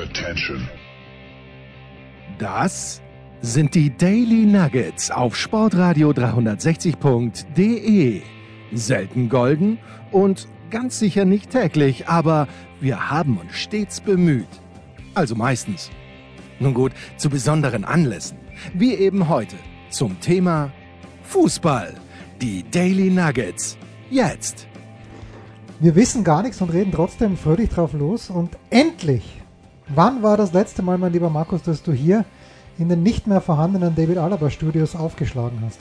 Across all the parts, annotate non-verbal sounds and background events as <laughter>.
Attention. Das sind die Daily Nuggets auf Sportradio 360.de. Selten golden und ganz sicher nicht täglich, aber wir haben uns stets bemüht. Also meistens. Nun gut, zu besonderen Anlässen, wie eben heute zum Thema Fußball. Die Daily Nuggets. Jetzt. Wir wissen gar nichts und reden trotzdem fröhlich drauf los. Und endlich, wann war das letzte Mal, mein lieber Markus, dass du hier in den nicht mehr vorhandenen David Alaba Studios aufgeschlagen hast?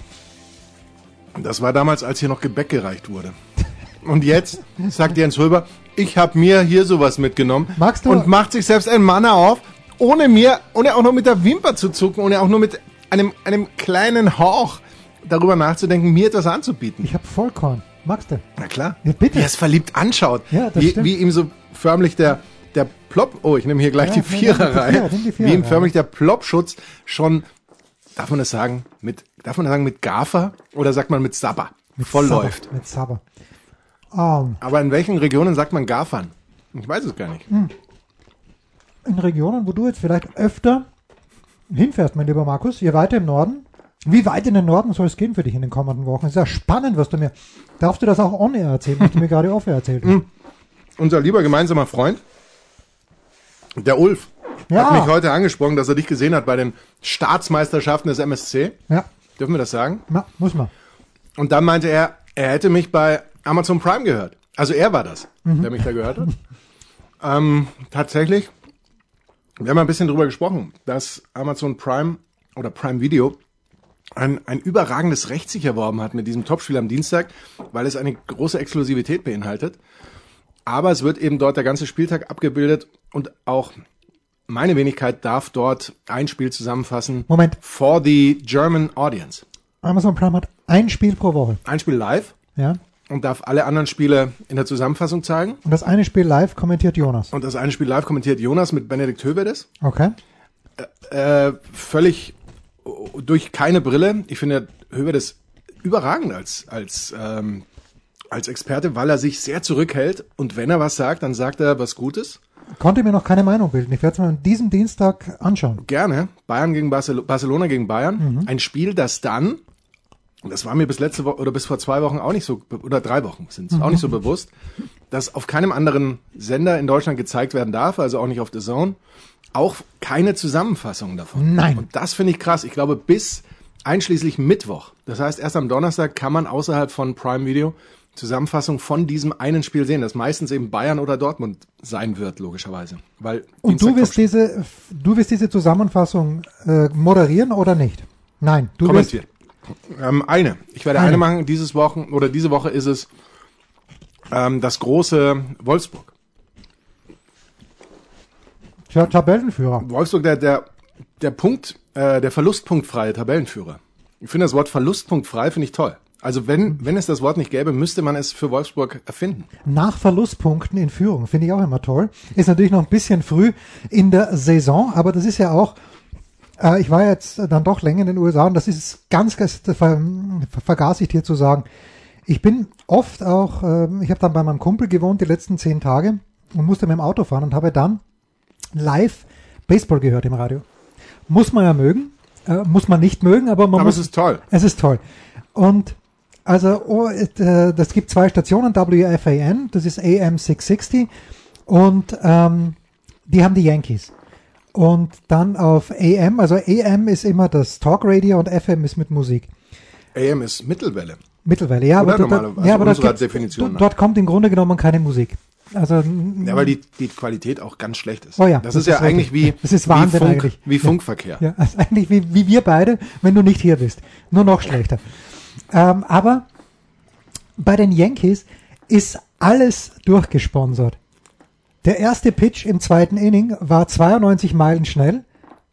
Das war damals, als hier noch Gebäck gereicht wurde. Und jetzt sagt Jens Röber, ich habe mir hier sowas mitgenommen Magst du- und macht sich selbst ein Manner auf, ohne mir, ohne auch nur mit der Wimper zu zucken, ohne auch nur mit einem, einem kleinen Hauch darüber nachzudenken, mir etwas anzubieten. Ich habe Vollkorn. Magst du? Na klar. Ja, bitte. Wie er es verliebt anschaut. Ja, das wie, stimmt. wie ihm so förmlich der, der Plop, oh, ich nehme hier gleich Ja, die Viererreihe. Wie ihm förmlich der Plopschutz schon, darf man das sagen, mit, darf man das sagen, mit Gafer oder sagt man mit Sabber voll Sabber, läuft? Mit Sabber. Ähm, Aber in welchen Regionen sagt man Gafern? Ich weiß es gar nicht. Hm. in Regionen, wo du jetzt vielleicht öfter hinfährst, mein lieber Markus, hier weiter im Norden. Wie weit in den Norden soll es gehen für dich in den kommenden Wochen? Es ist ja spannend, was du mir. Darfst du das auch on-air erzählen, was du mir <laughs> gerade off-air erzählt Hm. hast? Unser lieber gemeinsamer Freund, der Ulf, Ja. hat mich heute angesprochen, dass er dich gesehen hat bei den Staatsmeisterschaften des MSC. Ja, Dürfen wir das sagen? na, muss man. Und dann meinte er, er hätte mich bei Amazon Prime gehört. Also er war das, der mich da gehört hat. <laughs> ähm, tatsächlich, wir haben ein bisschen drüber gesprochen, dass Amazon Prime oder Prime Video ein, ein überragendes Recht sich erworben hat mit diesem Topspiel am Dienstag, weil es eine große Exklusivität beinhaltet. Aber es wird eben dort der ganze Spieltag abgebildet und auch meine Wenigkeit darf dort ein Spiel zusammenfassen Moment. for the German audience. Amazon Prime hat ein Spiel pro Woche. Ein Spiel live Ja. und darf alle anderen Spiele in der Zusammenfassung zeigen. Und das eine Spiel live kommentiert Jonas. Und das eine Spiel live kommentiert Jonas mit Benedikt Hövedes. Okay. Äh, völlig durch keine Brille. Ich finde Hövedes überragend als, als, ähm, als Experte, weil er sich sehr zurückhält. Und wenn er was sagt, dann sagt er was Gutes. Konnte mir noch keine Meinung bilden. Ich werde es mir an diesem Dienstag anschauen. Gerne. Bayern gegen Barcel Barcelona gegen Bayern. Mhm. Ein Spiel, das dann, das war mir bis letzte Woche oder bis vor zwei Wochen auch nicht so, oder drei Wochen sind es, auch nicht so bewusst, dass auf keinem anderen Sender in Deutschland gezeigt werden darf, also auch nicht auf The Zone, auch keine Zusammenfassung davon. Nein. Und das finde ich krass. Ich glaube, bis einschließlich Mittwoch. Das heißt, erst am Donnerstag kann man außerhalb von Prime Video Zusammenfassung von diesem einen Spiel sehen, das meistens eben Bayern oder Dortmund sein wird, logischerweise. Weil Und du wirst diese, du wirst diese Zusammenfassung äh, moderieren oder nicht? Nein, du wirst. Ähm, eine. Ich werde Eine. eine machen. Dieses Wochen oder diese Woche ist es ähm, das große Wolfsburg. Tja, Tabellenführer. Wolfsburg, der der der Punkt, äh, der verlustpunktfreie Tabellenführer. Ich finde das Wort verlustpunktfrei finde ich toll. Also wenn wenn es das Wort nicht gäbe, müsste man es für Wolfsburg erfinden. Nach Verlustpunkten in Führung. Finde ich auch immer toll. Ist natürlich noch ein bisschen früh in der Saison, aber das ist ja auch, äh, ich war jetzt dann doch länger in den USA und das ist ganz, ganz ver, vergaß ich dir zu sagen. Ich bin oft auch, ähm, ich habe dann bei meinem Kumpel gewohnt die letzten zehn Tage und musste mit dem Auto fahren und habe dann live Baseball gehört im Radio. Muss man ja mögen, äh, muss man nicht mögen, aber man Aber muss. es ist toll. Es ist toll. Und also oh, äh, das gibt zwei Stationen, WFAN, das ist AM 660 und ähm, die haben die Yankees. Und dann auf AM, also AM ist immer das Talkradio und FM ist mit Musik. AM ist Mittelwelle. Mittelwelle, ja, Oder aber, dort- normalerweise, ja, aber dort, Definition nach. dort kommt im Grunde genommen keine Musik. Also Ja, weil die, die Qualität auch ganz schlecht ist. Oh ja, das, das ist ja ist eigentlich wie, das ist wie, Wahnsinn Funk, eigentlich. wie Ja. Funkverkehr. Ja, <laughs> also eigentlich wie, wie wir beide, wenn du nicht hier bist. Nur noch schlechter. Ähm, aber bei den Yankees ist alles durchgesponsert. Der erste Pitch im zweiten Inning war 92 Meilen schnell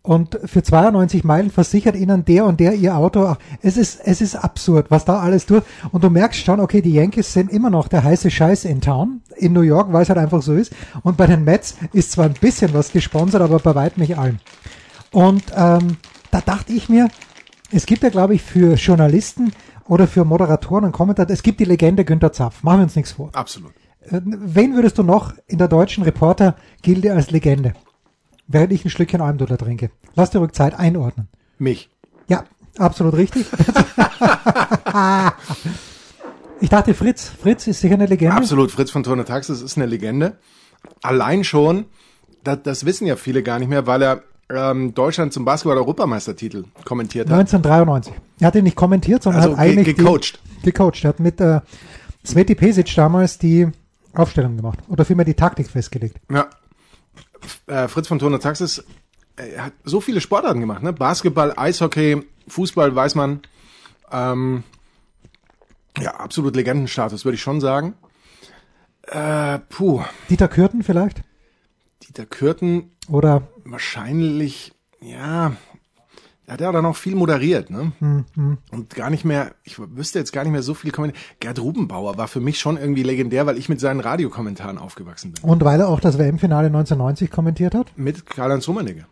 und für 92 Meilen versichert ihnen der und der ihr Auto. Es ist, es ist absurd, was da alles durch. Und du merkst schon, okay, die Yankees sind immer noch der heiße Scheiß in Town, in New York, weil es halt einfach so ist. Und bei den Mets ist zwar ein bisschen was gesponsert, aber bei weitem nicht allen. Und ähm, da dachte ich mir, es gibt ja, glaube ich, für Journalisten oder für Moderatoren und Kommentatoren, es gibt die Legende Günter Zapf. Machen wir uns nichts vor. Absolut. Äh, Wen würdest du noch in der deutschen Reporter-Gilde als Legende? während ich ein Schlückchen Almdudler trinke. Lass dir ruhig Zeit einordnen. Mich. Ja, absolut richtig. <laughs> ich dachte, Fritz, Fritz ist sicher eine Legende. Absolut, Fritz von Turner Taxis ist eine Legende. Allein schon, das, das wissen ja viele gar nicht mehr, weil er ähm, Deutschland zum Basketball-Europameistertitel kommentiert hat. 1993. Er hat ihn nicht kommentiert, sondern Also hat eigentlich ge- gecoacht. Die, gecoacht. Er hat mit äh, Sveti Pesic damals die Aufstellung gemacht. Oder vielmehr die Taktik festgelegt. Ja. Äh, Fritz von Turner Taxis äh, hat so viele Sportarten gemacht, ne? Basketball, Eishockey, Fußball, weiß man. Ähm, ja, absolut Legendenstatus, würde ich schon sagen. Äh, puh, Dieter Kürten vielleicht? Dieter Kürten Oder wahrscheinlich, ja, er hat ja dann auch viel moderiert, ne? Und gar nicht mehr, ich wüsste jetzt gar nicht mehr so viel kommentieren. Gerd Rubenbauer war für mich schon irgendwie legendär, weil ich mit seinen Radiokommentaren aufgewachsen bin. und weil er auch das WM-Finale 1990 kommentiert hat. Mit Karl-Heinz Rummenigge.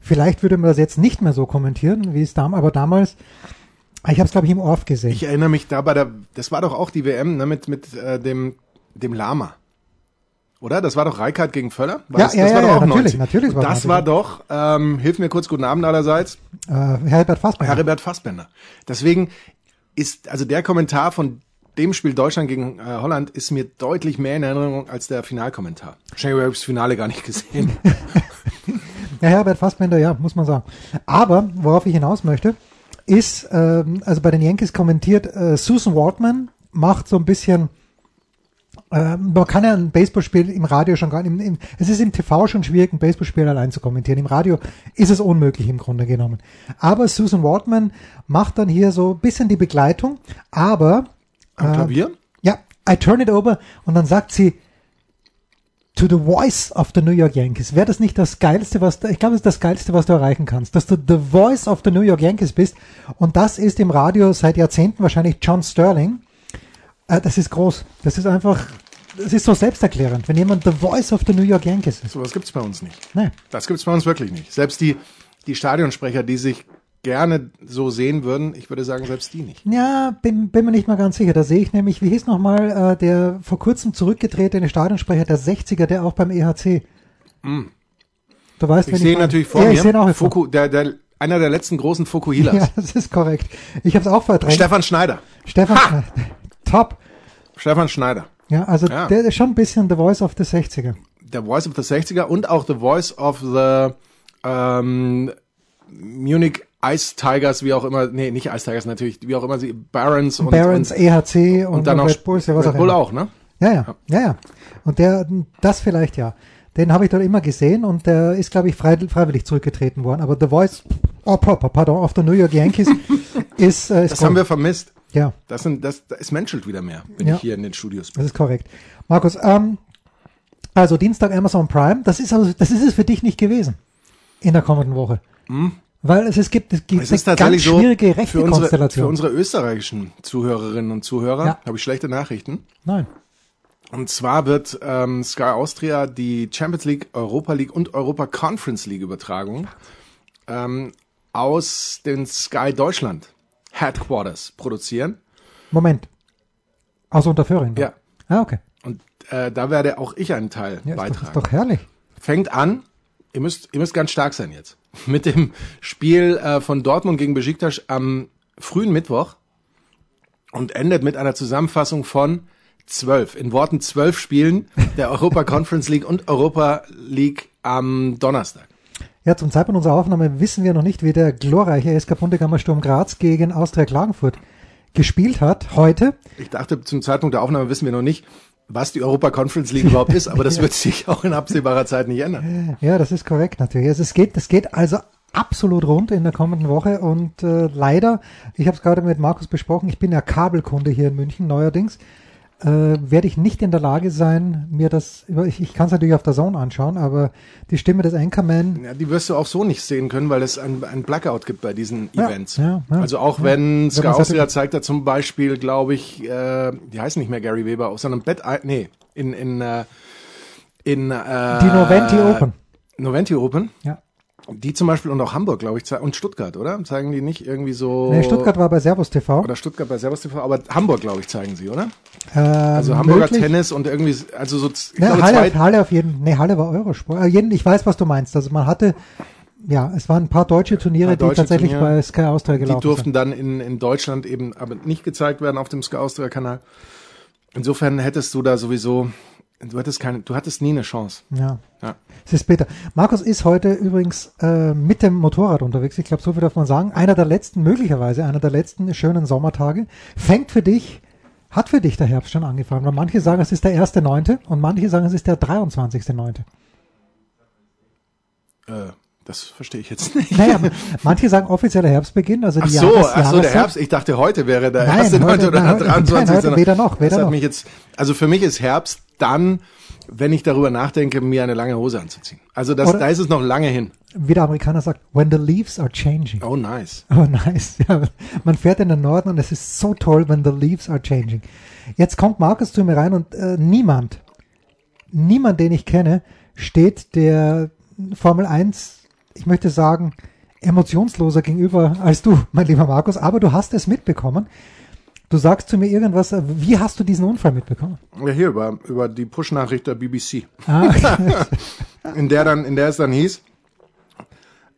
Vielleicht würde man das jetzt nicht mehr so kommentieren, wie es damals, aber damals, ich habe es glaube ich im Orf gesehen. Ich erinnere mich da bei der, das war doch auch die WM, ne, mit, mit äh, dem, dem Lama. Oder? Das war doch Reikard gegen Völler? War Ja, das, ja, das ja, war doch ja, auch natürlich, 90. natürlich war das das war doch, ähm, hilf mir kurz, guten Abend allerseits, äh, Herbert Fassbender. Heribert Fassbender. Deswegen ist, also der Kommentar von dem Spiel Deutschland gegen äh, Holland ist mir deutlich mehr in Erinnerung als der Finalkommentar. Ich das Finale gar nicht gesehen. <laughs> Ja, Herbert Fassbender, ja, muss man sagen. Aber worauf ich hinaus möchte, ist, ähm, also bei den Yankees kommentiert, äh, Susan Waldman macht so ein bisschen, man kann ja ein Baseballspiel im Radio schon gar nicht, im, es ist im TV schon schwierig, ein Baseballspiel allein zu kommentieren. Im Radio ist es unmöglich im Grunde genommen. Aber Susan Waldman macht dann hier so ein bisschen die Begleitung, aber Am Klavier? ja, I turn it over und dann sagt sie to the voice of the New York Yankees. Wäre das nicht das geilste, was ich glaube, das ist das geilste, was du erreichen kannst, dass du the voice of the New York Yankees bist und das ist im Radio seit Jahrzehnten wahrscheinlich John Sterling. Äh, das ist groß. Das ist einfach das ist so selbsterklärend, wenn jemand the voice of the New York Yankees ist. Sowas gibt's bei uns nicht. Nee. Das gibt's bei uns wirklich nicht. Selbst die, die Stadionsprecher, die sich gerne so sehen würden, ich würde sagen, selbst die nicht. Ja, bin, bin mir nicht mal ganz sicher. Da sehe ich nämlich, wie hieß nochmal äh, der vor kurzem zurückgetretene Stadionsprecher der 60er, der auch beim EHC. Du weißt, Ich sehe meine. natürlich vor ja, mir ich sehe ihn auch. Fuku, der, der, einer der letzten großen <laughs> Fukuhilas. Ja, das ist korrekt. Ich habe es auch verdrängt. Stefan Schneider. Stefan, Schneider. Top. Stefan Schneider. Ja, also Ja. der ist schon ein bisschen The Voice of the 60er. Der Voice of the 60er und auch The Voice of the ähm, Munich Ice Tigers, wie auch immer, nee, nicht Ice Tigers natürlich, wie auch immer sie, Barons und, Barons, und, EHC und, und dann Red Bulls, ja, was Red auch Bull immer. auch, ne? Ja, ja, ja, ja. Und der, das vielleicht ja. Den habe ich dort immer gesehen und der ist, glaube ich, frei, freiwillig zurückgetreten worden. Aber The Voice, oh, pardon, pardon, of the New York Yankees <laughs> ist, äh, ist Das haben wir vermisst. Ja, Das sind, das, da ist menschelt wieder mehr, wenn Ja. ich hier in den Studios bin. das ist korrekt. Markus, ähm, also Dienstag Amazon Prime, das ist also, das ist es für dich nicht gewesen in der kommenden Woche. Weil es, es gibt, es gibt Hm? Es ist eine ganz tatsächlich so, schwierige für unsere, für unsere österreichischen Zuhörerinnen und Zuhörer Ja. habe ich schlechte Nachrichten. Nein. Und zwar wird ähm, Sky Austria die Champions League, Europa League und Europa Conference League Übertragung ähm, aus den Sky Deutschland Headquarters produzieren. Moment. Aus Unterföhring? Ja. Ah, okay. Und äh, da werde auch ich einen Teil Ja, ist doch, beitragen. ist doch herrlich. Fängt an, ihr müsst, ihr müsst ganz stark sein jetzt, <laughs> mit dem Spiel äh, von Dortmund gegen Besiktas am frühen Mittwoch und endet mit einer Zusammenfassung von zwölf, in Worten zwölf Spielen der Europa Conference League und Europa League am Donnerstag. Ja, zum Zeitpunkt unserer Aufnahme wissen wir noch nicht, wie der glorreiche SK Bundegammer Sturm Graz gegen Austria Klagenfurt gespielt hat heute. Ich dachte, zum Zeitpunkt der Aufnahme wissen wir noch nicht, was die Europa Conference League überhaupt ist, aber das <laughs> wird sich auch in absehbarer Zeit nicht ändern. Ja, das ist korrekt natürlich. Also es geht, es geht also absolut rund in der kommenden Woche und äh, leider, ich habe es gerade mit Markus besprochen, ich bin ja Kabelkunde hier in München neuerdings, äh, werde ich nicht in der Lage sein, mir das, ich, ich kann es natürlich auf der Zone anschauen, aber die Stimme des Anchorman, Ja, die wirst du auch so nicht sehen können, weil es ein, ein Blackout gibt bei diesen Ja, Events. ja, also auch wenn Sky Austria zeigt da zum Beispiel, glaube ich, äh, die heißen nicht mehr Gary Weber, sondern Bett, nee, in in äh, in äh, die Noventi Open. Noventi Open. Ja. Die zum Beispiel und auch Hamburg, glaube ich, und Stuttgart, oder? Zeigen die nicht irgendwie so. Nee, Stuttgart war bei Servus TV. Oder Stuttgart bei Servus TV, aber Hamburg, glaube ich, zeigen sie, oder? Ähm, Also Hamburger möglich. Tennis und irgendwie, also so, ich Ne, glaube, Halle, zwei, Halle auf jeden Nee, Halle war Eurosport. Äh, jeden, ich weiß, was du meinst. Also man hatte, ja, es waren ein paar deutsche Turniere, Paar die deutsche tatsächlich Turniere. bei Sky Austria die gelaufen durften sind. dann in, in Deutschland eben aber nicht gezeigt werden auf dem Sky Austria Kanal. Insofern hättest du da sowieso, du hattest keine, du hattest nie eine Chance. Ja. Ja. Es ist bitter. Markus ist heute übrigens äh, mit dem Motorrad unterwegs. Ich glaube, so viel darf man sagen. Einer der letzten, möglicherweise einer der letzten schönen Sommertage. Fängt für dich, hat für dich der Herbst schon angefangen. Weil manche sagen, es ist der erste Neunte und manche sagen, es ist der 23.9. Äh, das verstehe ich jetzt <laughs> nicht. Naja, manche sagen offizieller Herbstbeginn, also die Ach so, Jahres ach so, der. Herbst. Ich dachte, heute wäre der Nein, erste heute- neunte oder nein, der heute- 23. nein, heute weder noch, weder das hat noch. mich jetzt, also für mich ist Herbst dann, wenn ich darüber nachdenke, mir eine lange Hose anzuziehen. Also das, Oder- da ist es noch lange hin. Wie der Amerikaner sagt, when the leaves are changing. Oh, nice. Oh, nice. <laughs> Ja, man fährt in den Norden und es ist so toll, when the leaves are changing. Jetzt kommt Markus zu mir rein und äh, niemand, niemand, den ich kenne, steht der Formel 1, ich möchte sagen, emotionsloser gegenüber als du, mein lieber Markus. Aber du hast es mitbekommen. Du sagst zu mir irgendwas, äh, wie hast du diesen Unfall mitbekommen? Ja, hier über, über die Push-Nachricht der BBC. Ah, <laughs> in der dann, in der es dann hieß,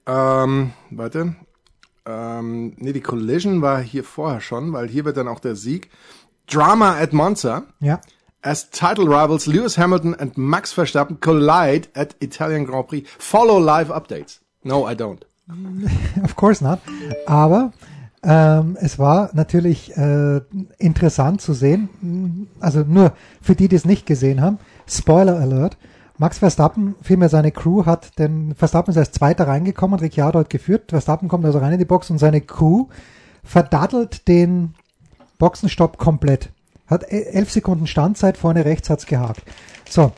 ähm, warte, ähm, nee, die Collision war hier vorher schon, weil hier wird dann auch der Sieg. Drama at Monza. ja. As title rivals Lewis Hamilton and Max Verstappen collide at Italian Grand Prix. Follow live updates. No, I don't. <laughs> Of course not. Aber ähm, es war natürlich äh, interessant zu sehen, also nur für die, die es nicht gesehen haben, Spoiler Alert, Max Verstappen, vielmehr seine Crew hat, denn Verstappen ist als Zweiter reingekommen, Ricciardo hat geführt, Verstappen kommt also rein in die Box und seine Crew verdattelt den Boxenstopp komplett. Hat e- elf Sekunden Standzeit, vorne rechts hat's gehakt. So,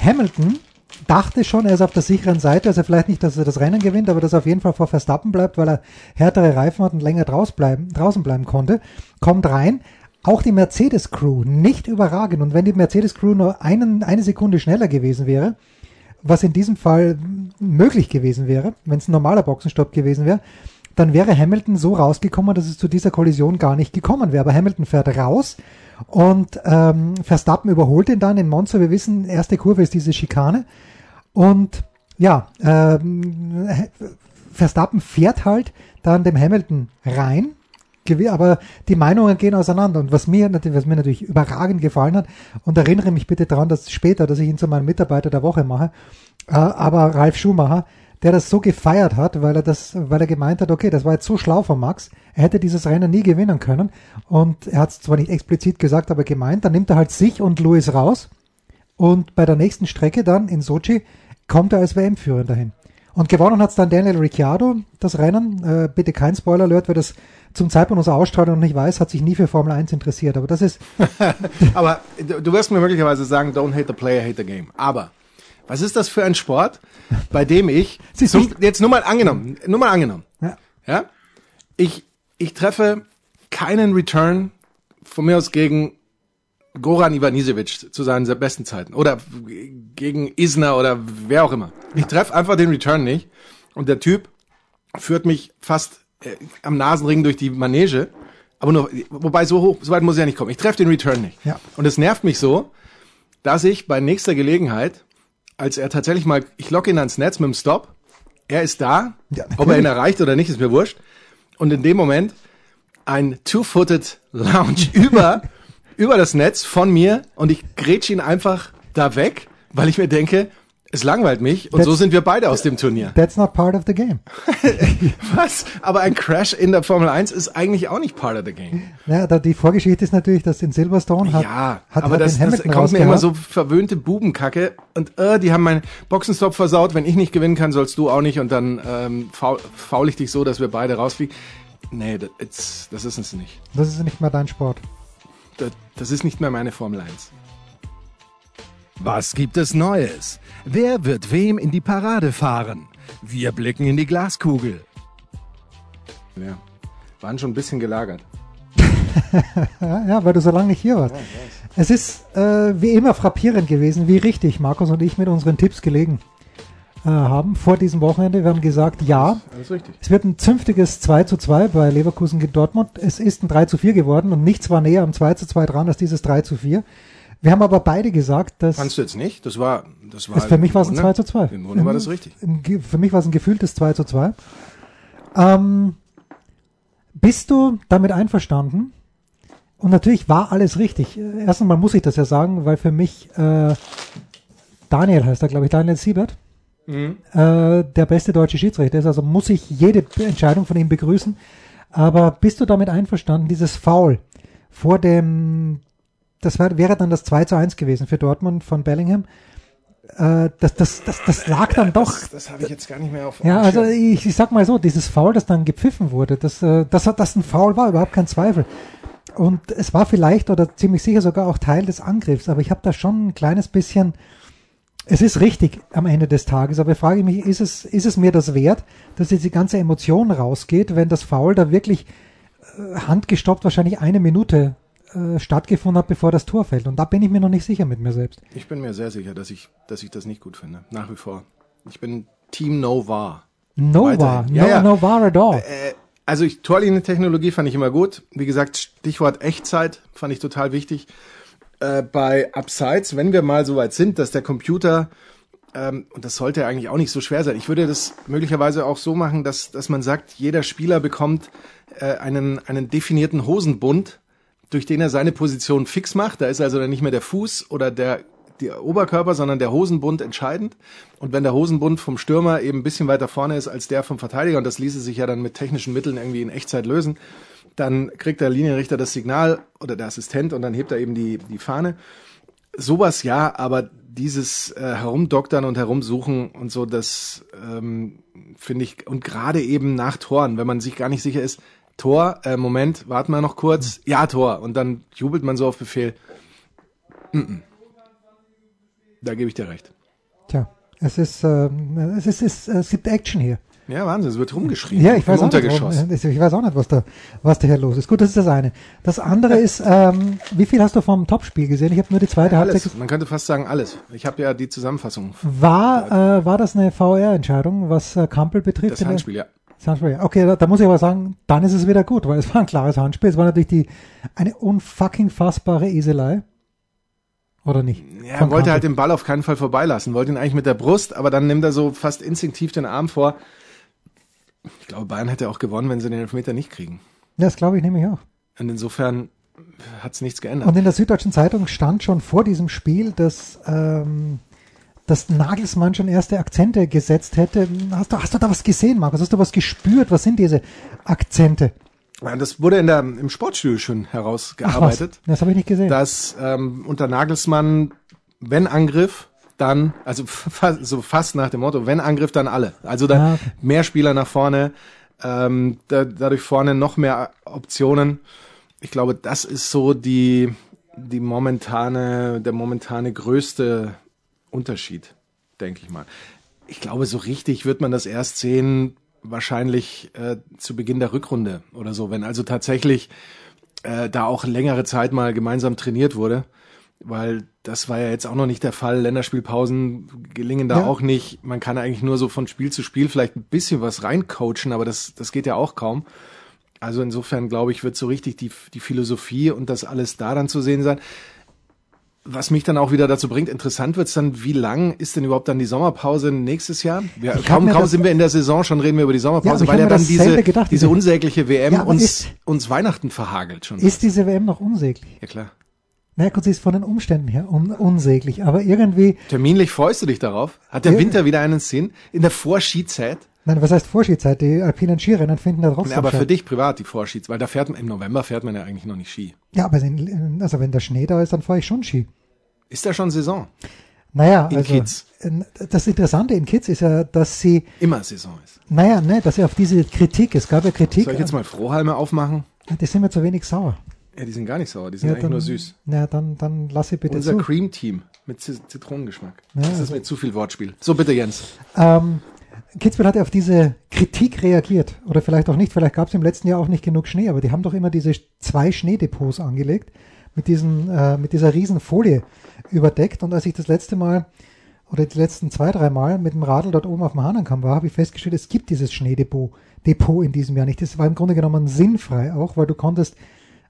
Hamilton dachte schon, er ist auf der sicheren Seite, also vielleicht nicht, dass er das Rennen gewinnt, aber dass er auf jeden Fall vor Verstappen bleibt, weil er härtere Reifen hat und länger draus bleiben, draußen bleiben konnte, kommt rein. Auch die Mercedes-Crew, nicht überragend. Und wenn die Mercedes-Crew nur einen, eine Sekunde schneller gewesen wäre, was in diesem Fall möglich gewesen wäre, wenn es ein normaler Boxenstopp gewesen wäre, dann wäre Hamilton so rausgekommen, dass es zu dieser Kollision gar nicht gekommen wäre. Aber Hamilton fährt raus und ähm, Verstappen überholt ihn dann in Monza. Wir wissen, erste Kurve ist diese Schikane. Und ja, ähm, Verstappen fährt halt dann dem Hamilton rein. Aber die Meinungen gehen auseinander. Und was mir, natürlich- was mir natürlich überragend gefallen hat, und erinnere mich bitte daran, dass später, dass ich ihn zu meinem Mitarbeiter der Woche mache, äh, aber Ralf Schumacher, der das so gefeiert hat, weil er das, weil er gemeint hat, okay, das war jetzt so schlau von Max, er hätte dieses Rennen nie gewinnen können. Und er hat es zwar nicht explizit gesagt, aber gemeint, dann nimmt er halt sich und Louis raus. Und bei der nächsten Strecke dann in Sochi kommt er als WM-Führer dahin. Und gewonnen hat es dann Daniel Ricciardo, das Rennen. Äh, bitte kein Spoiler-Alert, wer das zum Zeitpunkt unserer Ausstrahlung noch nicht weiß, hat sich nie für Formel 1 interessiert. Aber das ist, <laughs> Aber du wirst mir möglicherweise sagen, don't hate the player, hate the game. Aber was ist das für ein Sport, bei dem ich, <laughs> zum, jetzt nur mal angenommen, nur mal angenommen, ja, ja, ich, ich treffe keinen Return von mir aus gegen Goran Ivanisevic zu seinen besten Zeiten oder gegen Isner oder wer auch immer. Ich treffe einfach den Return nicht und der Typ führt mich fast äh, am Nasenring durch die Manege, aber nur, wobei so hoch, so weit muss ich ja nicht kommen. Ich treffe den Return nicht. Ja. Und es nervt mich so, dass ich bei nächster Gelegenheit, als er tatsächlich mal, ich locke ihn ans Netz mit dem Stop, er ist da, Ja, ob er ihn erreicht oder nicht, ist mir wurscht. Und in dem Moment ein Two-Footed Lounge <laughs> über, über das Netz von mir. Und ich grätsche ihn einfach da weg, weil ich mir denke, es langweilt mich und so That's- sind wir beide aus dem Turnier. that's not part of the game. <laughs> Was? Aber ein Crash in der Formel 1 ist eigentlich auch nicht part of the game. Ja, da, die Vorgeschichte ist natürlich, dass in Silverstone hat, ja, hat, aber hat das, das kommt mir immer so verwöhnte Bubenkacke und äh, die haben meinen Boxenstopp versaut. Wenn ich nicht gewinnen kann, sollst du auch nicht und dann ähm, faul, faul ich dich so, dass wir beide rausfliegen. Nee, das, das ist es nicht. Das ist nicht mehr dein Sport. Das, das ist nicht mehr meine Formel 1. Was gibt es Neues? Wer wird wem in die Parade fahren? Wir blicken in die Glaskugel. Ja. Waren schon ein bisschen gelagert. Ja, <laughs> ja, weil du so lange nicht hier warst. Es ist äh, wie immer frappierend gewesen, wie richtig Markus und ich mit unseren Tipps gelegen äh, haben vor diesem Wochenende. Wir haben gesagt, ja, Alles richtig. es wird ein zünftiges 2 zu 2 bei Leverkusen gegen Dortmund. Es ist ein 3 zu 4 geworden und nichts war näher am 2 zu 2 dran als dieses 3 zu 4. Wir haben aber beide gesagt, dass Fandst du jetzt nicht? Das war, das war. Das für mich war es ein im 2 zu 2. Im Grunde war das richtig. Im Ge- Für mich war es ein gefühltes 2 zu 2. Ähm, bist du damit einverstanden? Und natürlich war alles richtig. Äh, Erstens mal muss ich das ja sagen, weil für mich äh, Daniel heißt er, glaube ich, Daniel Siebert, Mhm. äh, der beste deutsche Schiedsrichter ist. Also muss ich jede Entscheidung von ihm begrüßen. Aber bist du damit einverstanden, dieses Foul vor dem, das wär, wäre dann das 2 zu 1 gewesen für Dortmund von Bellingham, äh, das, das, das, das lag dann doch. Das, das habe ich jetzt gar nicht mehr auf. Ja, also ich, ich sag mal so, dieses Foul, das dann gepfiffen wurde, das, äh, das, das ein Foul war, überhaupt kein Zweifel. Und es war vielleicht oder ziemlich sicher sogar auch Teil des Angriffs, aber ich habe da schon ein kleines bisschen, es ist richtig am Ende des Tages, aber ich frage mich, ist es, ist es mir das wert, dass jetzt die ganze Emotion rausgeht, wenn das Foul da wirklich äh, handgestoppt wahrscheinlich eine Minute äh, stattgefunden hat, bevor das Tor fällt. Und da bin ich mir noch nicht sicher mit mir selbst. Ich bin mir sehr sicher, dass ich, dass ich das nicht gut finde. Nach wie vor. Ich bin Team No VAR. No Weiterhin. war, no, Ja, ja. no war at all. Äh, also ich, Torlinientechnologie fand ich immer gut. Wie gesagt, Stichwort Echtzeit fand ich total wichtig. Äh, bei Upsides, wenn wir mal so weit sind, dass der Computer, ähm, und das sollte eigentlich auch nicht so schwer sein, ich würde das möglicherweise auch so machen, dass, dass man sagt, jeder Spieler bekommt äh, einen, einen definierten Hosenbund, durch den er seine Position fix macht. Da ist also dann nicht mehr der Fuß oder der, der Oberkörper, sondern der Hosenbund entscheidend. Und wenn der Hosenbund vom Stürmer eben ein bisschen weiter vorne ist als der vom Verteidiger, und das ließe sich ja dann mit technischen Mitteln irgendwie in Echtzeit lösen, dann kriegt der Linienrichter das Signal oder der Assistent und dann hebt er eben die, die Fahne. Sowas ja, aber dieses äh, Herumdoktern und Herumsuchen und so, das ähm, finde ich, und gerade eben nach Toren, wenn man sich gar nicht sicher ist, Tor, äh, Moment, warten wir noch kurz, ja, Tor, und dann jubelt man so auf Befehl. Mm-mm. Da gebe ich dir recht. Tja, es ist, ähm, es ist, es, es gibt Action hier. Ja, Wahnsinn, es wird rumgeschrien. Ja, ich weiß, auch nicht, warum- ich weiß auch nicht, was da, was da hier los ist. Gut, das ist das eine. Das andere ist, ähm, wie viel hast du vom Topspiel gesehen? Ich habe nur die zweite Halbzeit. Alles, man könnte fast sagen alles. Ich habe ja die Zusammenfassung. War, äh, war das eine VR-Entscheidung, was äh, Kampel betrifft? Das Handspiel, ja. Das Handspiel. Okay, da, da muss ich aber sagen, dann ist es wieder gut, weil es war ein klares Handspiel. Es war natürlich die, eine unfucking fassbare Eselei. Oder nicht? Ja, er wollte Kampel. halt den Ball auf keinen Fall vorbeilassen, wollte ihn eigentlich mit der Brust, aber dann nimmt er so fast instinktiv den Arm vor. Ich glaube, Bayern hätte auch gewonnen, wenn sie den Elfmeter nicht kriegen. Ja, das glaube ich nämlich auch. Und insofern hat es nichts geändert. Und in der Süddeutschen Zeitung stand schon vor diesem Spiel, dass, ähm, dass Nagelsmann schon erste Akzente gesetzt hätte. Hast du, hast du da was gesehen, Markus? Hast du was gespürt? Was sind diese Akzente? Das wurde in der, im Sportstudio schon herausgearbeitet, Das habe ich nicht gesehen. dass ähm, unter Nagelsmann, wenn Angriff, dann, also fa so fast nach dem Motto, wenn Angriff, dann alle. Also dann Ah, okay. mehr Spieler nach vorne, ähm, da, dadurch vorne noch mehr Optionen. Ich glaube, das ist so die, die momentane, der momentane größte Unterschied, denke ich mal. Ich glaube, so richtig wird man das erst sehen, wahrscheinlich äh, zu Beginn der Rückrunde oder so, wenn also tatsächlich äh, da auch längere Zeit mal gemeinsam trainiert wurde, weil das war ja jetzt auch noch nicht der Fall. Länderspielpausen gelingen da Ja. auch nicht. Man kann eigentlich nur so von Spiel zu Spiel vielleicht ein bisschen was reincoachen, aber das, das geht ja auch kaum. Also insofern glaube ich, wird so richtig die, die Philosophie und das alles da dann zu sehen sein. Was mich dann auch wieder dazu bringt, interessant wird's dann, wie lang ist denn überhaupt dann die Sommerpause nächstes Jahr? Wir, kaum kaum sind wir in der Saison, schon reden wir über die Ja, Sommerpause, ich weil ja dann diese, gedacht, diese unsägliche WM Ja, uns, ist- uns Weihnachten verhagelt schon. Ist diese WM noch unsäglich? ja klar. Naja, gut, sie ist von den Umständen her un unsäglich, aber irgendwie, Terminlich freust du dich darauf? Hat der Ja. Winter wieder einen Sinn? In der Vorskizeit? Nein, was heißt Vorschiedzeit? Die alpinen Skirennen finden da trotzdem Ja, aber für dich privat die Vorschieds, weil da fährt man, im November fährt man ja eigentlich noch nicht Ski. Ja, aber in, also wenn der Schnee da ist, dann fahre ich schon Ski. Ist da schon Saison? Naja, In also Kids. das Interessante in Kids ist ja, dass sie, Immer Saison ist. naja, ne, dass sie auf diese Kritik, es gab ja Kritik, Soll ich jetzt mal Strohhalme aufmachen? die sind mir zu wenig sauer. Ja, die sind gar nicht sauer, die sind Ja, eigentlich dann, nur süß. Na, dann, dann lass ich bitte Unser zu. Cream Team mit Zitronengeschmack. Ja, das ist also- mir zu viel Wortspiel. So, bitte Jens. Ähm, Kitzbühel hat ja auf diese Kritik reagiert. Oder vielleicht auch nicht. Vielleicht gab es im letzten Jahr auch nicht genug Schnee. Aber die haben doch immer diese zwei Schneedepots angelegt. Mit, diesen, äh, mit dieser riesen Folie überdeckt. Und als ich das letzte Mal oder die letzten zwei, drei Mal mit dem Radl dort oben auf dem Hahnenkamm war, habe ich festgestellt, es gibt dieses Schneedepot Depot in diesem Jahr nicht. Das war im Grunde genommen sinnfrei auch, weil du konntest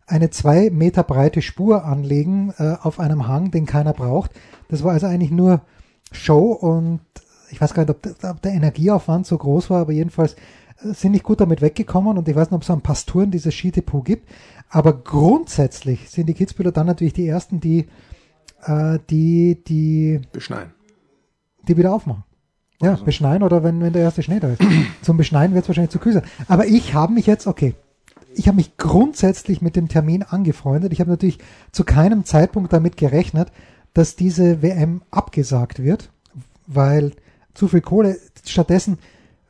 eine zwei Meter breite Spur anlegen äh, auf einem Hang, den keiner braucht. Das war also eigentlich nur Show und ich weiß gar nicht, ob der, ob der Energieaufwand so groß war, aber jedenfalls äh, sind nicht gut damit weggekommen und ich weiß nicht, ob es an Pasturen dieses Skidepot gibt. Aber grundsätzlich sind die Kitzbühler dann natürlich die ersten, die äh, die die Beschneien. die wieder aufmachen. Ja, Also. beschneien oder wenn, wenn der erste Schnee da ist. Zum Beschneien wird es wahrscheinlich zu kühl sein. Aber ich habe mich jetzt, okay, ich habe mich grundsätzlich mit dem Termin angefreundet. Ich habe natürlich zu keinem Zeitpunkt damit gerechnet, dass diese WM abgesagt wird, weil zu viel Kohle. Stattdessen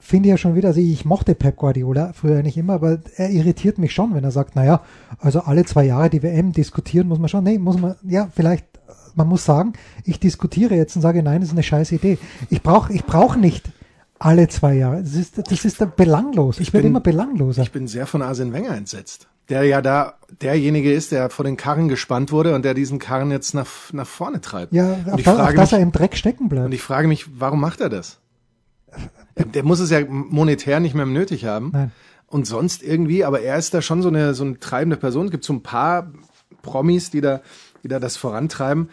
finde ich ja schon wieder, also ich mochte Pep Guardiola früher nicht immer, aber er irritiert mich schon, wenn er sagt, naja, also alle zwei Jahre die WM diskutieren muss man schon. Nee, muss man, ja, vielleicht, man muss sagen, ich diskutiere jetzt und sage, nein, das ist eine scheiß Idee. Ich brauche ich brauch nicht alle zwei Jahre. Das ist, das ist dann belanglos. Ich werde bin- immer belangloser. Ich bin sehr von Arsene Wenger entsetzt. Der ja da derjenige ist, der vor den Karren gespannt wurde und der diesen Karren jetzt nach, nach vorne treibt. Ja, und ich da, auf frage dass mich, er im Dreck stecken und bleibt. ich frage mich, warum macht er das? Der, der muss es ja monetär nicht mehr nötig haben. Nein. Und sonst irgendwie, aber er ist da schon so eine, so eine treibende Person. Es gibt so ein paar Promis, die da, die da das vorantreiben.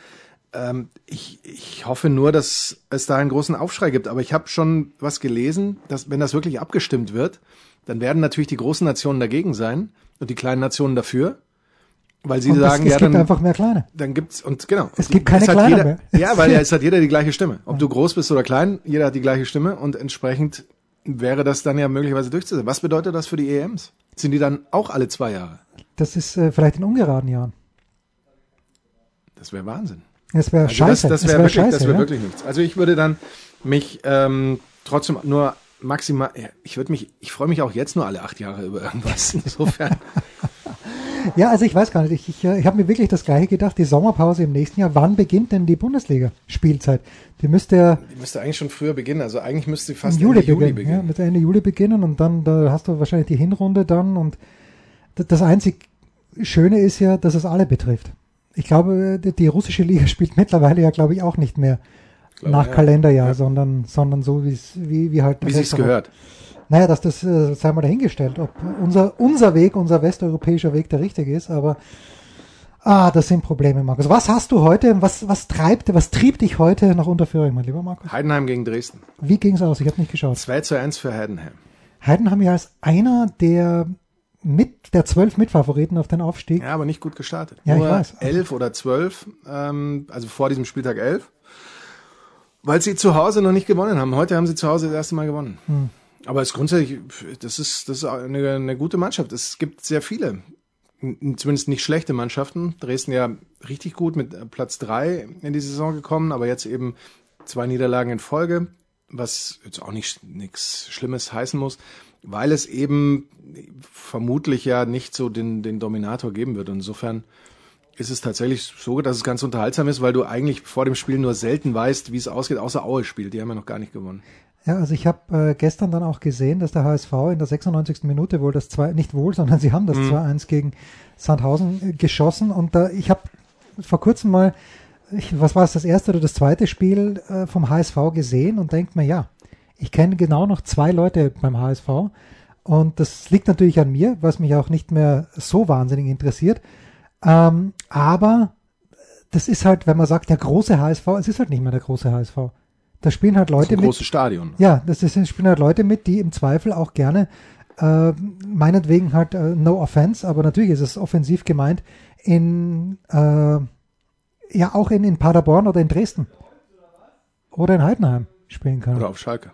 Ähm, ich, ich hoffe nur, dass es da einen großen Aufschrei gibt. Aber ich habe schon was gelesen, dass wenn das wirklich abgestimmt wird, dann werden natürlich die großen Nationen dagegen sein und die kleinen Nationen dafür. Weil sie Und sagen, es, es ja, gibt dann, einfach mehr kleine. dann gibt's und genau. Es gibt keine Kleiner jeder, mehr. Ja, weil ja, <laughs> es hat jeder die gleiche Stimme. Ob du groß bist oder klein, jeder hat die gleiche Stimme und entsprechend wäre das dann ja möglicherweise durchzusetzen. Was bedeutet das für die EMs? Sind die dann auch alle zwei Jahre? Das ist äh, vielleicht in ungeraden Jahren. Das wäre Wahnsinn. Das wäre Also scheiße. das, das Es wäre wär wirklich, scheiße. das wäre ja? wirklich nichts. Also ich würde dann mich ähm, trotzdem nur maximal, ich würde mich, ich freue mich auch jetzt nur alle acht Jahre über irgendwas. <laughs> Insofern, Ja, also ich weiß gar nicht. Ich, ich, äh, ich habe mir wirklich das Gleiche gedacht. Die Sommerpause im nächsten Jahr. Wann beginnt denn die Bundesliga-Spielzeit? Die müsste ja die müsste eigentlich schon früher beginnen. Also eigentlich müsste sie fast Juli, Ende Juli beginnen. beginnen. Ja, mit Ende Juli beginnen und dann da hast du wahrscheinlich die Hinrunde dann. Und das einzig Schöne ist ja, dass es alle betrifft. Ich glaube, die, die russische Liga <laughs> spielt mittlerweile ja, glaube ich, auch nicht mehr glaube, nach ja. Kalenderjahr, Ja. sondern, sondern so wie es wie, halt Wie sich's gehört. Naja, dass das äh, sei mal dahingestellt, ob unser, unser Weg, unser westeuropäischer Weg der richtige ist, aber ah, das sind Probleme, Markus. Was hast du heute, was, was treibt, was trieb dich heute nach Unterföhring, mein lieber Markus? Heidenheim gegen Dresden. Wie ging's aus? Ich habe nicht geschaut. 2 zu 1 für Heidenheim. Heidenheim ja als einer der mit der zwölf Mitfavoriten auf den Aufstieg. Ja, aber nicht gut gestartet. Ja, ich Nur weiß. elf oder zwölf, ähm, also vor diesem Spieltag elf, weil sie zu Hause noch nicht gewonnen haben. Heute haben sie zu Hause das erste Mal gewonnen. Hm. Aber es ist grundsätzlich, das ist, das ist eine, eine gute Mannschaft. Es gibt sehr viele, zumindest nicht schlechte Mannschaften. Dresden ja richtig gut mit äh, Platz drei in die Saison gekommen, aber jetzt eben zwei Niederlagen in Folge, was jetzt auch nicht nichts Schlimmes heißen muss, weil es eben vermutlich ja nicht so den, den Dominator geben wird. Insofern ist es tatsächlich so, dass es ganz unterhaltsam ist, weil du eigentlich vor dem Spiel nur selten weißt, wie es ausgeht, außer Aue spielt. Die haben ja noch gar nicht gewonnen. Ja, also ich habe äh, gestern dann auch gesehen, dass der HSV in der 96. Minute wohl das 2, nicht wohl, sondern sie haben das 2-1 gegen Sandhausen äh, geschossen und da, ich habe vor kurzem mal, ich, was war es, das erste oder das zweite Spiel äh, vom HSV gesehen und denkt mir, ja, ich kenne genau noch zwei Leute beim HSV und das liegt natürlich an mir, was mich auch nicht mehr so wahnsinnig interessiert, ähm, aber das ist halt, wenn man sagt, der große HSV, es ist halt nicht mehr der große HSV. Da spielen halt Das ist Leute ein mit, großes Stadion. ja, das ist, es spielen halt Leute mit, die im Zweifel auch gerne, äh, meinetwegen halt, äh, no offense, aber natürlich ist es offensiv gemeint, in, äh, ja, auch in, in Paderborn oder in Dresden. Oder in Heidenheim spielen können. Oder auf Schalke.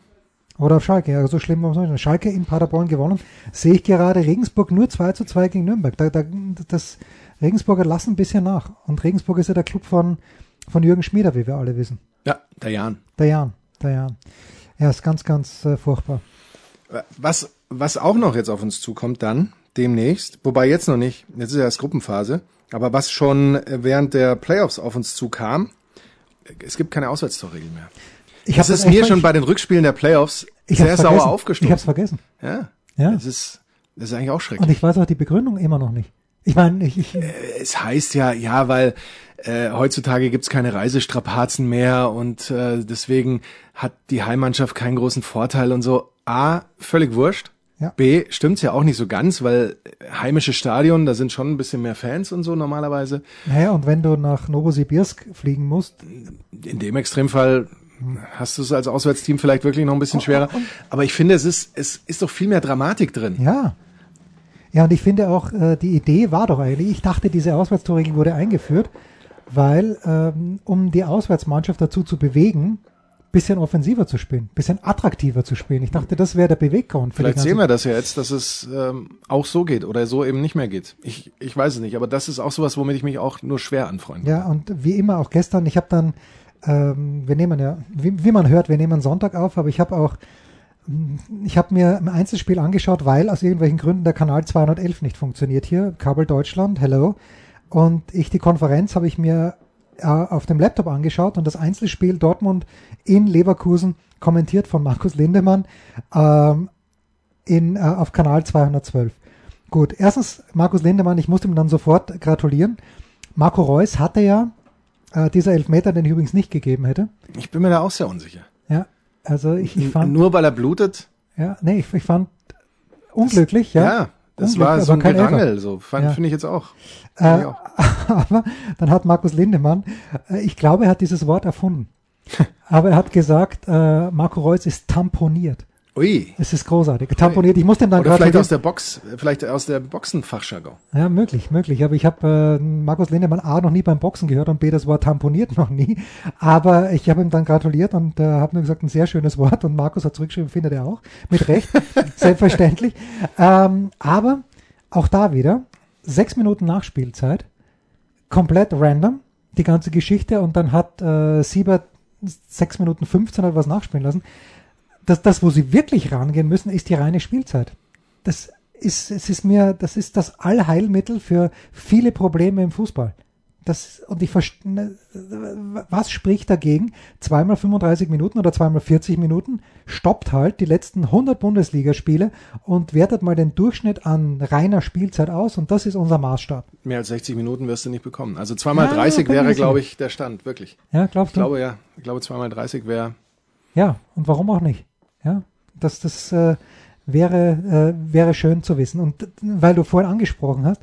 Oder auf Schalke, ja, so schlimm muss man nicht. Schalke in Paderborn gewonnen. Sehe ich gerade Regensburg nur 2 zu 2 gegen Nürnberg. Da, da, das Regensburger lassen ein bisschen nach. Und Regensburg ist ja der Club von, von Jürgen Schmieder, wie wir alle wissen. Ja, der Jan. Der Jan, der Jan. Ja, ist ganz, ganz äh, furchtbar. Was, was auch noch jetzt auf uns zukommt dann, demnächst, wobei jetzt noch nicht, jetzt ist ja erst Gruppenphase, aber was schon während der Playoffs auf uns zukam, es gibt keine Auswärtstorregel mehr. Ich Das ist echt mir schon bei den Rückspielen der Playoffs ich sehr sauer aufgestoßen. Ich hab's vergessen. ja, Ja. Das ist, das ist eigentlich auch Und schrecklich. ich weiß auch die Begründung immer noch nicht. Ich meine, ich, ich, Es heißt ja, ja, weil äh, heutzutage gibt's keine Reisestrapazen mehr und äh, deswegen hat die Heimmannschaft keinen großen Vorteil und so. A, völlig wurscht. Ja. B, stimmt's ja auch nicht so ganz, weil heimische Stadion, da sind schon ein bisschen mehr Fans und so normalerweise. naja, und wenn du nach Novosibirsk fliegen musst, In dem Extremfall hast du es als Auswärtsteam vielleicht wirklich noch ein bisschen schwerer. Aber ich finde, es ist, es ist doch viel mehr Dramatik drin. ja. Ja, und ich finde auch, äh, die Idee war doch eigentlich, ich dachte, diese Auswärtstorregel wurde eingeführt, weil, ähm, um die Auswärtsmannschaft dazu zu bewegen, bisschen offensiver zu spielen, bisschen attraktiver zu spielen. Ich dachte, das wäre der Beweggrund. Vielleicht sehen wir das ja jetzt, dass es ähm, auch so geht oder so eben nicht mehr geht. Ich, ich weiß es nicht, aber das ist auch sowas, womit ich mich auch nur schwer anfreunden Ja, und wie immer auch gestern, ich habe dann, ähm, wir nehmen ja, wie, wie man hört, wir nehmen Sonntag auf, aber ich habe auch, ich habe mir ein Einzelspiel angeschaut, weil aus irgendwelchen Gründen der Kanal 211 nicht funktioniert hier, Kabel Deutschland, hello. Und ich die Konferenz habe ich mir äh, auf dem Laptop angeschaut und das Einzelspiel Dortmund in Leverkusen kommentiert von Markus Lindemann ähm, in, äh, auf Kanal 212. Gut, erstens Markus Lindemann, ich musste ihm dann sofort gratulieren. Marco Reus hatte ja äh, dieser Elfmeter, den ich übrigens nicht gegeben hätte. Ich bin mir da auch sehr unsicher. Ja, also ich, ich fand, Nur weil er blutet? ja, nee, ich, ich fand unglücklich, ja. Ja, das war so aber ein. Gerangel, so fand- Ja. finde ich jetzt auch. Äh, ich auch. <laughs> aber dann hat Markus Lindemann, äh, ich glaube, er hat dieses Wort erfunden. <laughs> aber er hat gesagt, äh, Marco Reus ist tamponiert. Ui. Es ist großartig. Tamponiert. Ich musste ihm dann Oder vielleicht aus der Box, vielleicht aus der Boxenfachjargon. Ja, möglich, möglich. Aber ich habe äh, Markus Lindemann A noch nie beim Boxen gehört und B das Wort tamponiert noch nie. Aber ich habe ihm dann gratuliert und äh, habe nur gesagt, ein sehr schönes Wort. Und Markus hat zurückgeschrieben, findet er auch. Mit Recht, <laughs> selbstverständlich. Ähm, aber auch da wieder, sechs Minuten Nachspielzeit, komplett random, die ganze Geschichte. Und dann hat äh, Siebert sechs Minuten 15 oder was nachspielen lassen. Das, das, wo sie wirklich rangehen müssen, ist die reine Spielzeit. Das ist, es ist mir, das ist das Allheilmittel für viele Probleme im Fußball. Das, und ich verstehe, was spricht dagegen? Zweimal 35 Minuten oder zweimal 40 Minuten, stoppt halt die letzten 100 Bundesligaspiele und wertet mal den Durchschnitt an reiner Spielzeit aus und das ist unser Maßstab. Mehr als 60 Minuten wirst du nicht bekommen. Also zweimal Ja, 30 können wäre, glaube ich, der Stand, wirklich. Ja, glaubst Ich du? glaube ja, ich glaube zweimal 30 wäre, Ja, und warum auch nicht? Ja, das, das äh, wäre, äh, wäre schön zu wissen. Und weil du vorhin angesprochen hast,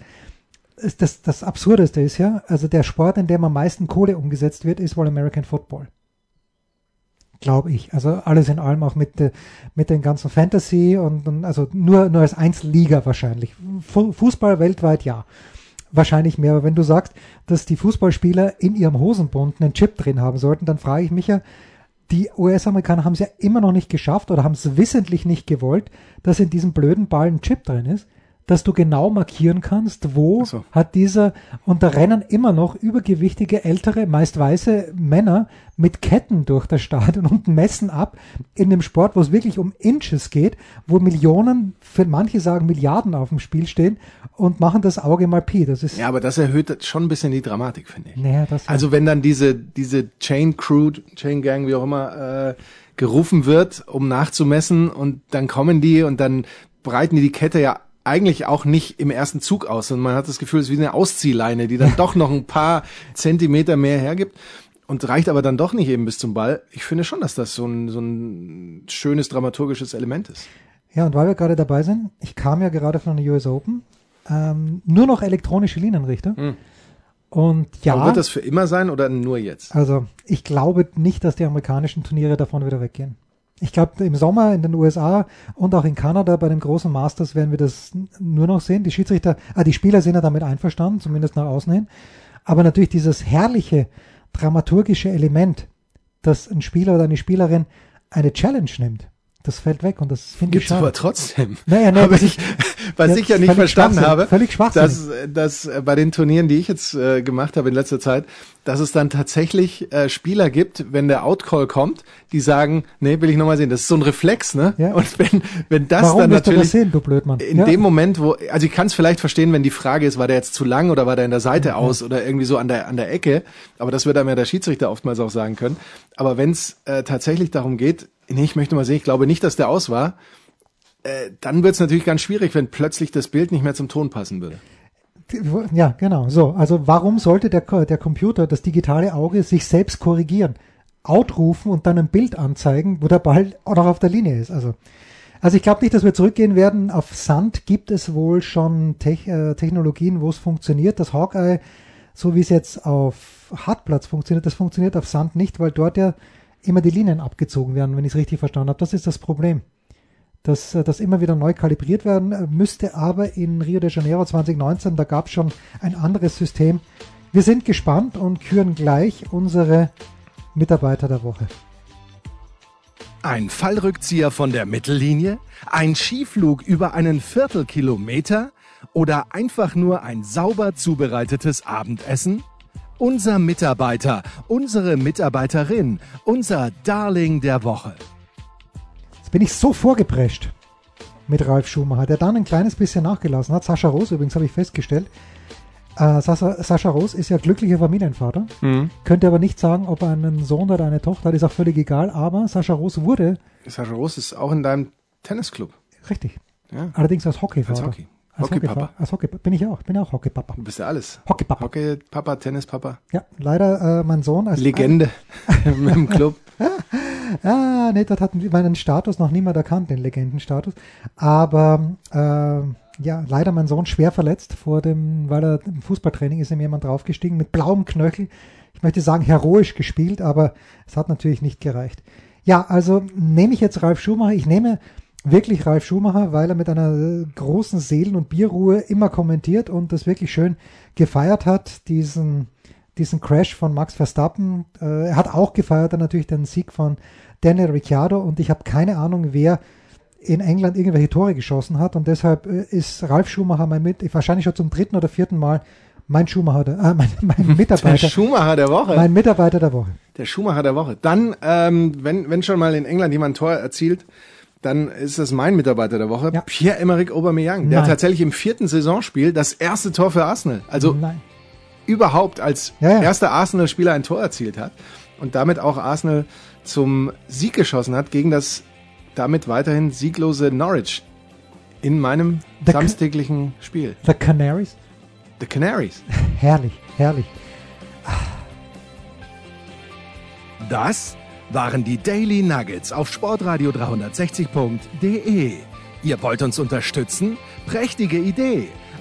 ist das, das Absurdeste ist ja, also der Sport, in dem am meisten Kohle umgesetzt wird, ist wohl American Football. Glaube ich. Also alles in allem auch mit, äh, mit den ganzen Fantasy und, und also nur, nur als Einzelliga wahrscheinlich. Fu Fußball weltweit ja. Wahrscheinlich mehr. Aber wenn du sagst, dass die Fußballspieler in ihrem Hosenbund einen Chip drin haben sollten, dann frage ich mich ja, die US-Amerikaner haben es ja immer noch nicht geschafft oder haben es wissentlich nicht gewollt, dass in diesem blöden Ball ein Chip drin ist, dass du genau markieren kannst, wo so. hat dieser, und da rennen immer noch übergewichtige, ältere, meist weiße Männer mit Ketten durch das Stadion und messen ab in dem Sport, wo es wirklich um Inches geht, wo Millionen, für manche sagen Milliarden auf dem Spiel stehen und machen das Auge mal Pi. Das ist, ja, aber das erhöht schon ein bisschen die Dramatik, finde ich. naja, das Also wenn dann diese, diese Chain Crew, Chain Gang, wie auch immer, äh, gerufen wird, um nachzumessen und dann kommen die und dann breiten die die Kette ja eigentlich auch nicht im ersten Zug aus, sondern man hat das Gefühl, es ist wie eine Ausziehleine, die dann <laughs> doch noch ein paar Zentimeter mehr hergibt und reicht aber dann doch nicht eben bis zum Ball. Ich finde schon, dass das so ein, so ein schönes dramaturgisches Element ist. Ja, und weil wir gerade dabei sind, ich kam ja gerade von der US Open, ähm, nur noch elektronische Linienrichter. Und ja, Aber wird das für immer sein oder nur jetzt? also ich glaube nicht, dass die amerikanischen Turniere davon wieder weggehen. Ich glaube, im Sommer in den USA und auch in Kanada bei dem großen Masters werden wir das nur noch sehen. Die Schiedsrichter, ah, die Spieler sind ja damit einverstanden, zumindest nach außen hin. Aber natürlich dieses herrliche dramaturgische Element, dass ein Spieler oder eine Spielerin eine Challenge nimmt, das fällt weg und das finde ich Gibt's schade. aber trotzdem. Naja, nee, aber ich, was ja, ich ja nicht verstanden habe, völlig dass, dass äh, bei den Turnieren, die ich jetzt äh, gemacht habe in letzter Zeit, dass es dann tatsächlich äh, Spieler gibt, wenn der Outcall kommt, die sagen, nee, will ich nochmal sehen. Das ist so ein Reflex, ne? Ja. Und wenn, wenn das Warum dann du das natürlich sehen, du Blödmann? in ja. dem Moment, wo, also ich kann es vielleicht verstehen, wenn die Frage ist, war der jetzt zu lang oder war der in der Seite aus oder irgendwie so an der an der Ecke, aber das wird einem ja der Schiedsrichter oftmals auch sagen können. Aber wenn es äh, tatsächlich darum geht, nee, ich möchte mal sehen, ich glaube nicht, dass der aus war, äh, dann wird es natürlich ganz schwierig, wenn plötzlich das Bild nicht mehr zum Ton passen würde. Ja, genau. So, also warum sollte der, der Computer, das digitale Auge, sich selbst korrigieren? Outrufen und dann ein Bild anzeigen, wo der Ball auch noch auf der Linie ist. Also, also ich glaube nicht, dass wir zurückgehen werden. Auf Sand gibt es wohl schon Te äh, Technologien, wo es funktioniert. Das Hawkeye, so wie es jetzt auf Hartplatz funktioniert, das funktioniert auf Sand nicht, weil dort ja immer die Linien abgezogen werden, wenn ich es richtig verstanden habe. Das ist das Problem. Dass äh, das immer wieder neu kalibriert werden äh, müsste, aber in Rio de Janeiro 2019, da gab es schon ein anderes System. Wir sind gespannt und küren gleich unsere Mitarbeiter der Woche. Ein Fallrückzieher von der Mittellinie? Ein Skiflug über einen Viertelkilometer? Oder einfach nur ein sauber zubereitetes Abendessen? Unser Mitarbeiter, unsere Mitarbeiterin, unser Darling der Woche. Jetzt bin ich so vorgeprescht mit Ralf Schumacher, der dann ein kleines bisschen nachgelassen hat. Sascha Rose übrigens habe ich festgestellt. Äh, Sascha, Sascha Rose ist ja glücklicher Familienvater, mhm. könnte aber nicht sagen, ob er einen Sohn oder eine Tochter hat, ist auch völlig egal, aber Sascha Rose wurde. Sascha Rose ist auch in deinem Tennisclub. Richtig. Ja. Allerdings als Hockeyvater. Als Hockey. Als Hockeypapa. Hockey als Hockey, bin ich auch. Bin auch Hockeypapa. Du bist ja alles. Hockeypapa. Hockeypapa, Tennispapa. Ja, leider äh, mein Sohn als Legende <laughs> im Club. <laughs> ah, nee, dort hat meinen Status noch niemand erkannt, den Legendenstatus. Aber äh, ja, leider mein Sohn schwer verletzt vor dem, weil er im Fußballtraining ist ihm jemand draufgestiegen mit blauem Knöchel. Ich möchte sagen, heroisch gespielt, aber es hat natürlich nicht gereicht. Ja, also nehme ich jetzt Ralf Schumacher. Ich nehme wirklich Ralf Schumacher, weil er mit einer großen Seelen- und Bierruhe immer kommentiert und das wirklich schön gefeiert hat, diesen, diesen Crash von Max Verstappen. Äh, er hat auch gefeiert dann natürlich den Sieg von Daniel Ricciardo und ich habe keine Ahnung, wer in England irgendwelche Tore geschossen hat und deshalb äh, ist Ralf Schumacher mein mit, wahrscheinlich schon zum dritten oder vierten Mal mein Schumacher, der, äh, mein, mein <laughs> Mitarbeiter. Der Schumacher der Woche. Mein Mitarbeiter der Woche. Der Schumacher der Woche. Dann, ähm, wenn, wenn schon mal in England jemand ein Tor erzielt, dann ist das mein Mitarbeiter der Woche, ja. Pierre-Emerick Aubameyang, der tatsächlich im vierten Saisonspiel das erste Tor für Arsenal, also Nein. Überhaupt als ja, ja. erster Arsenal-Spieler ein Tor erzielt hat und damit auch Arsenal zum Sieg geschossen hat gegen das damit weiterhin sieglose Norwich in meinem The samstäglichen Spiel. The Canaries? The Canaries. <laughs> herrlich, herrlich. Das waren die Daily Nuggets auf Sportradio 360.de. Ihr wollt uns unterstützen? Prächtige Idee!